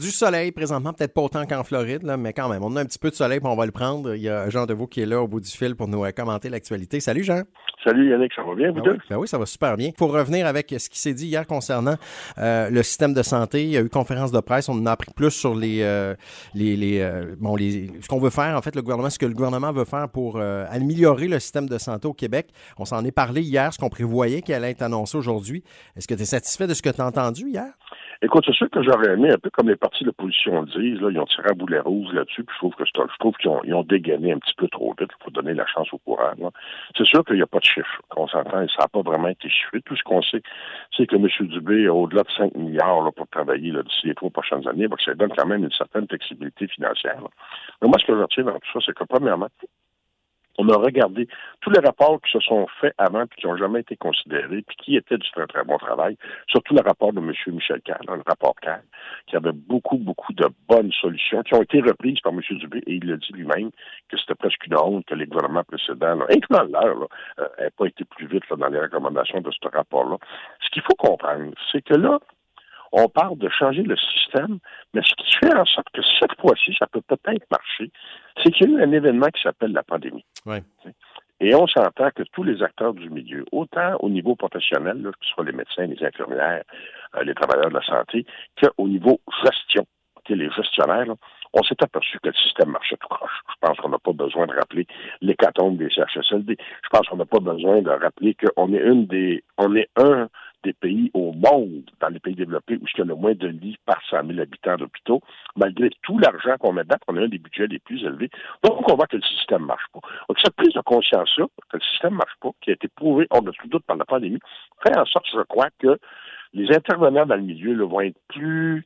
du soleil présentement, peut-être pas autant qu'en Floride, là, mais quand même, on a un petit peu de soleil, puis on va le prendre. Il y a Jean Deveau qui est là au bout du fil pour nous euh, commenter l'actualité. Salut Jean. Salut Yannick, ça va bien, vous Ben deux? oui, ben oui, ça va super bien. Pour revenir avec ce qui s'est dit hier concernant euh, le système de santé, il y a eu conférence de presse, on en a appris plus sur les, euh, les, les, euh, bon, les ce qu'on veut faire, en fait, le gouvernement, ce que le gouvernement veut faire pour améliorer le système de santé au Québec. On s'en est parlé hier, ce qu'on prévoyait qui allait être annoncé aujourd'hui. Est-ce que tu es satisfait de ce que tu as entendu hier? Écoute, c'est sûr que j'aurais aimé, un peu comme les partis de l'opposition le disent, là, ils ont tiré à boulet rouge là-dessus, puis je trouve que je trouve qu'ils ont, ils ont dégainé un petit peu trop vite pour donner la chance au courant. C'est sûr qu'il n'y a pas de chiffre, qu'on s'entend, ça n'a pas vraiment été chiffré. Tout ce qu'on sait, c'est que M. Dubé a au-delà de 5 milliards là, pour travailler d'ici les trois prochaines années, donc ça donne quand même une certaine flexibilité financière. là. Mais moi, ce que je retiens dans tout ça, c'est que premièrement, on a regardé tous les rapports qui se sont faits avant puis qui n'ont jamais été considérés, puis qui étaient du très, très bon travail, surtout le rapport de M. Michel Carr, le rapport Carr, qui avait beaucoup, beaucoup de bonnes solutions qui ont été reprises par M. Dubé, et il le dit lui-même que c'était presque une honte que les gouvernements précédents, là, incluant là, euh, n'aient pas été plus vite dans les recommandations de ce rapport-là. Ce qu'il faut comprendre, c'est que là, on parle de changer le système, mais ce qui fait en sorte que cette fois-ci, ça peut peut-être marcher, c'est qu'il y a eu un événement qui s'appelle la pandémie. Ouais. Et on s'entend que tous les acteurs du milieu, autant au niveau professionnel, là, que ce soit les médecins, les infirmières, euh, les travailleurs de la santé, qu'au niveau gestion, les gestionnaires, là, on s'est aperçu que le système marchait tout croche. Je pense qu'on n'a pas besoin de rappeler l'hécatombe des CHSLD. Je pense qu'on n'a pas besoin de rappeler qu'on est une des, on est un des pays au monde, dans les pays développés, où il y a le moins de lits par 100 000 habitants d'hôpitaux, malgré tout l'argent qu'on met dedans, on a un des budgets les plus élevés. Donc, on voit que le système marche pas. Donc, cette prise de conscience-là, que le système marche pas, qui a été prouvé hors de tout doute par la pandémie, fait en sorte, je crois, que les intervenants dans le milieu là, vont être plus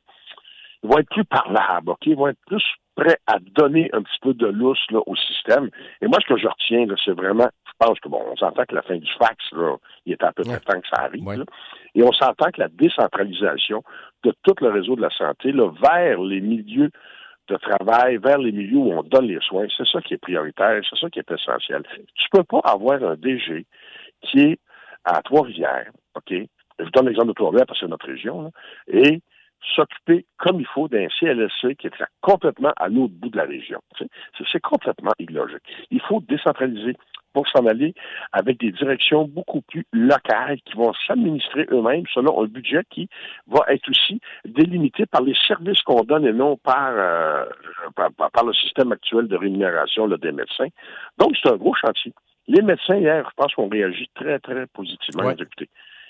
ils vont être plus parlables, OK? Ils vont être plus prêts à donner un petit peu de lousse là, au système. Et moi, ce que je retiens, c'est vraiment, je pense que bon, on s'entend que la fin du fax, là, il est à peu près Ouais. temps que ça arrive. Ouais. là. Et on s'entend que la décentralisation de tout le réseau de la santé vers les milieux de travail, vers les milieux où on donne les soins, c'est ça qui est prioritaire, c'est ça qui est essentiel. Tu peux pas avoir un DG qui est à Trois-Rivières, OK? Je vous donne l'exemple de Trois-Rivières parce que c'est notre région, là, et s'occuper comme il faut d'un CLSC qui est complètement à l'autre bout de la région. C'est complètement illogique. Il faut décentraliser pour s'en aller avec des directions beaucoup plus locales qui vont s'administrer eux-mêmes selon un budget qui va être aussi délimité par les services qu'on donne et non par, euh, par, le système actuel de rémunération là, des médecins. Donc, c'est un gros chantier. Les médecins, hier, je pense qu'on réagit très, très positivement. Ouais. Écoutez,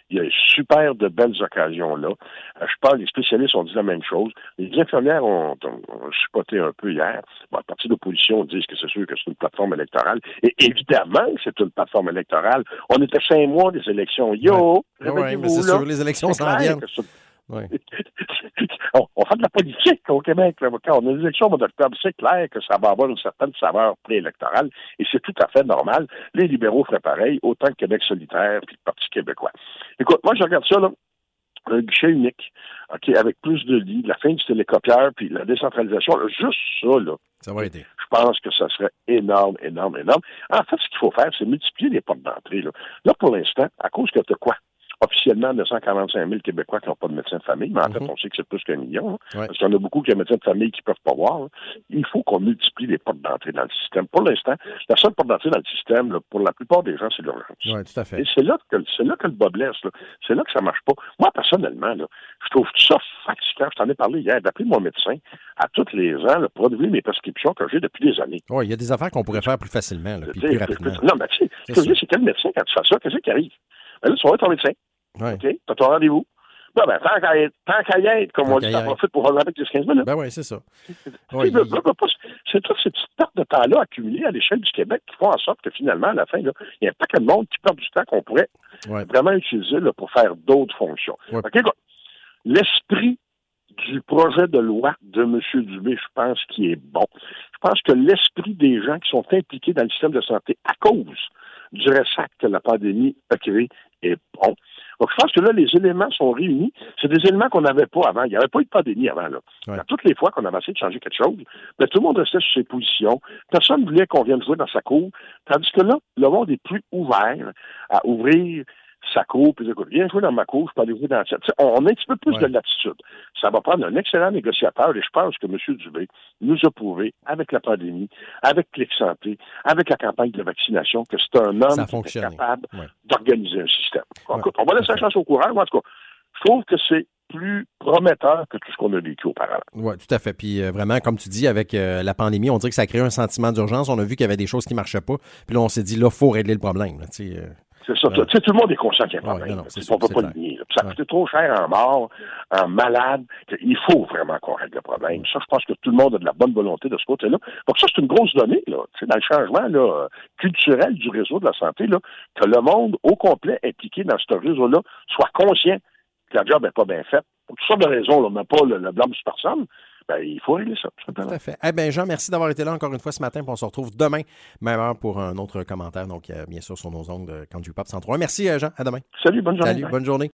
il y a super de belles occasions là. Euh, Je parle, les spécialistes ont dit la même chose. Les infirmières ont, ont, chipoté un peu hier. Bon, le parti d'opposition disent que c'est sûr que c'est une plateforme électorale. Et évidemment que c'est une plateforme électorale. On était cinq mois des élections. Yo! Ouais, ouais, mais c'est sûr, les élections s'en viennent. on, on fait de la politique au Québec. Là. Quand on a des élections au mois d'octobre, c'est clair que ça va avoir une certaine saveur préélectorale et c'est tout à fait normal. Les libéraux feraient pareil, autant que Québec solitaire puis le Parti québécois. Écoute, moi, je regarde ça, là, un guichet unique, OK, avec plus de lits, la fin du télécopieur puis la décentralisation, là, juste ça, là, Ça va aider. je pense que ça serait énorme, énorme, énorme. En fait, ce qu'il faut faire, c'est multiplier les portes d'entrée. Là. là, pour l'instant, à cause que tu as quoi? Officiellement, 245 000 Québécois qui n'ont pas de médecin de famille, mais en fait, Mhm. on sait que c'est plus qu'un million. hein, Ouais. Parce qu'il y en a beaucoup qui ont un médecin de famille qui ne peuvent pas voir. là. Il faut qu'on multiplie les portes d'entrée dans le système. Pour l'instant, la seule porte d'entrée dans le système, là, pour la plupart des gens, c'est l'urgence. Oui, tout à fait. Et c'est là que c'est là que le bas blesse. C'est là que ça marche pas. Moi, personnellement, là, je trouve ça fatigant. Je t'en ai parlé hier, d'appeler mon médecin à tous les ans là, pour renouveler mes prescriptions que j'ai depuis des années. Oui, il y a des affaires qu'on pourrait faire plus facilement, là, puis Tu plus rapidement. Non, mais tu sais, c'est quel médecin, quand tu fais ça, qu'est-ce qui arrive? Ben là, tu vas voir ton médecin. Ouais. OK? Tu as ton rendez-vous. Ben, ben, tant qu'à y être, comme Tant on dit, qu'à y ça être. profite pour revenir avec 10-15 minutes. Ben oui, c'est ça. Ouais, il- pas, C'est toutes ces petites pertes de temps-là accumulées à l'échelle du Québec qui font en sorte que finalement, à la fin, il y a un paquet de monde qui perd du temps qu'on pourrait Ouais. vraiment utiliser là, pour faire d'autres fonctions. Ouais. L'esprit du projet de loi de M. Dubé, je pense qu'il est bon. Je pense que l'esprit des gens qui sont impliqués dans le système de santé à cause du ressac que la pandémie a créé est bon. Donc, je pense que là, les éléments sont réunis. C'est des éléments qu'on n'avait pas avant. Il n'y avait pas eu de pandémie avant. Là. Ouais. Toutes les fois qu'on avait essayé de changer quelque chose, ben, tout le monde restait sur ses positions. Personne ne voulait qu'on vienne jouer dans sa cour. Tandis que là, le monde est plus ouvert à ouvrir ça court, puis écoute, viens jouer dans ma cour, je peux aller jouer dans tienne. On a un petit peu plus de latitude. Ça va prendre un excellent négociateur, et je pense que M. Dubé nous a prouvé, avec la pandémie, avec Clic Santé, avec la campagne de vaccination, que c'est un homme qui est capable d'organiser un système. Écoute, on va laisser la chance au courant. En tout cas, je trouve que c'est plus prometteur que tout ce qu'on a vécu auparavant. Oui, tout à fait. Puis euh, vraiment, comme tu dis, avec euh, la pandémie, on dirait que ça a créé un sentiment d'urgence. On a vu qu'il y avait des choses qui ne marchaient pas. Puis là, on s'est dit, là, il faut régler le problème. Euh, c'est ça. tout le monde est conscient qu'il y a un problème. on ne peut pas le nier. Ça a coûté trop cher en mort, en malade. Il faut vraiment qu'on règle le problème. Ça, je pense que tout le monde a de la bonne volonté de ce côté-là. Donc ça, c'est une grosse donnée là, dans le changement là, culturel du réseau de la santé, là, que le monde au complet impliqué dans ce réseau-là soit conscient que la job n'est pas bien faite. Pour toutes sortes de raisons, on n'a pas le, blâme sur personne. Ben, il faut régler ça. Tout à fait. Eh bien, Jean, merci d'avoir été là encore une fois ce matin. on se retrouve demain, même heure, pour un autre commentaire. Donc, bien sûr, sur nos ongles de Candy Pop 103. Merci, euh, Jean. À demain. Salut, bonne journée. Salut, bonne journée.